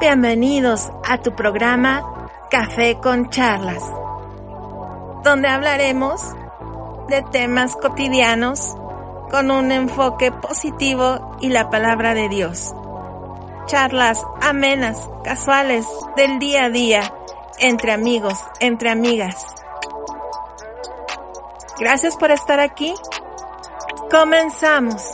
Bienvenidos a tu programa Café con Charlas, donde hablaremos de temas cotidianos con un enfoque positivo y la palabra de Dios. Charlas amenas, casuales, del día a día, entre amigos, entre amigas. Gracias por estar aquí. Comenzamos.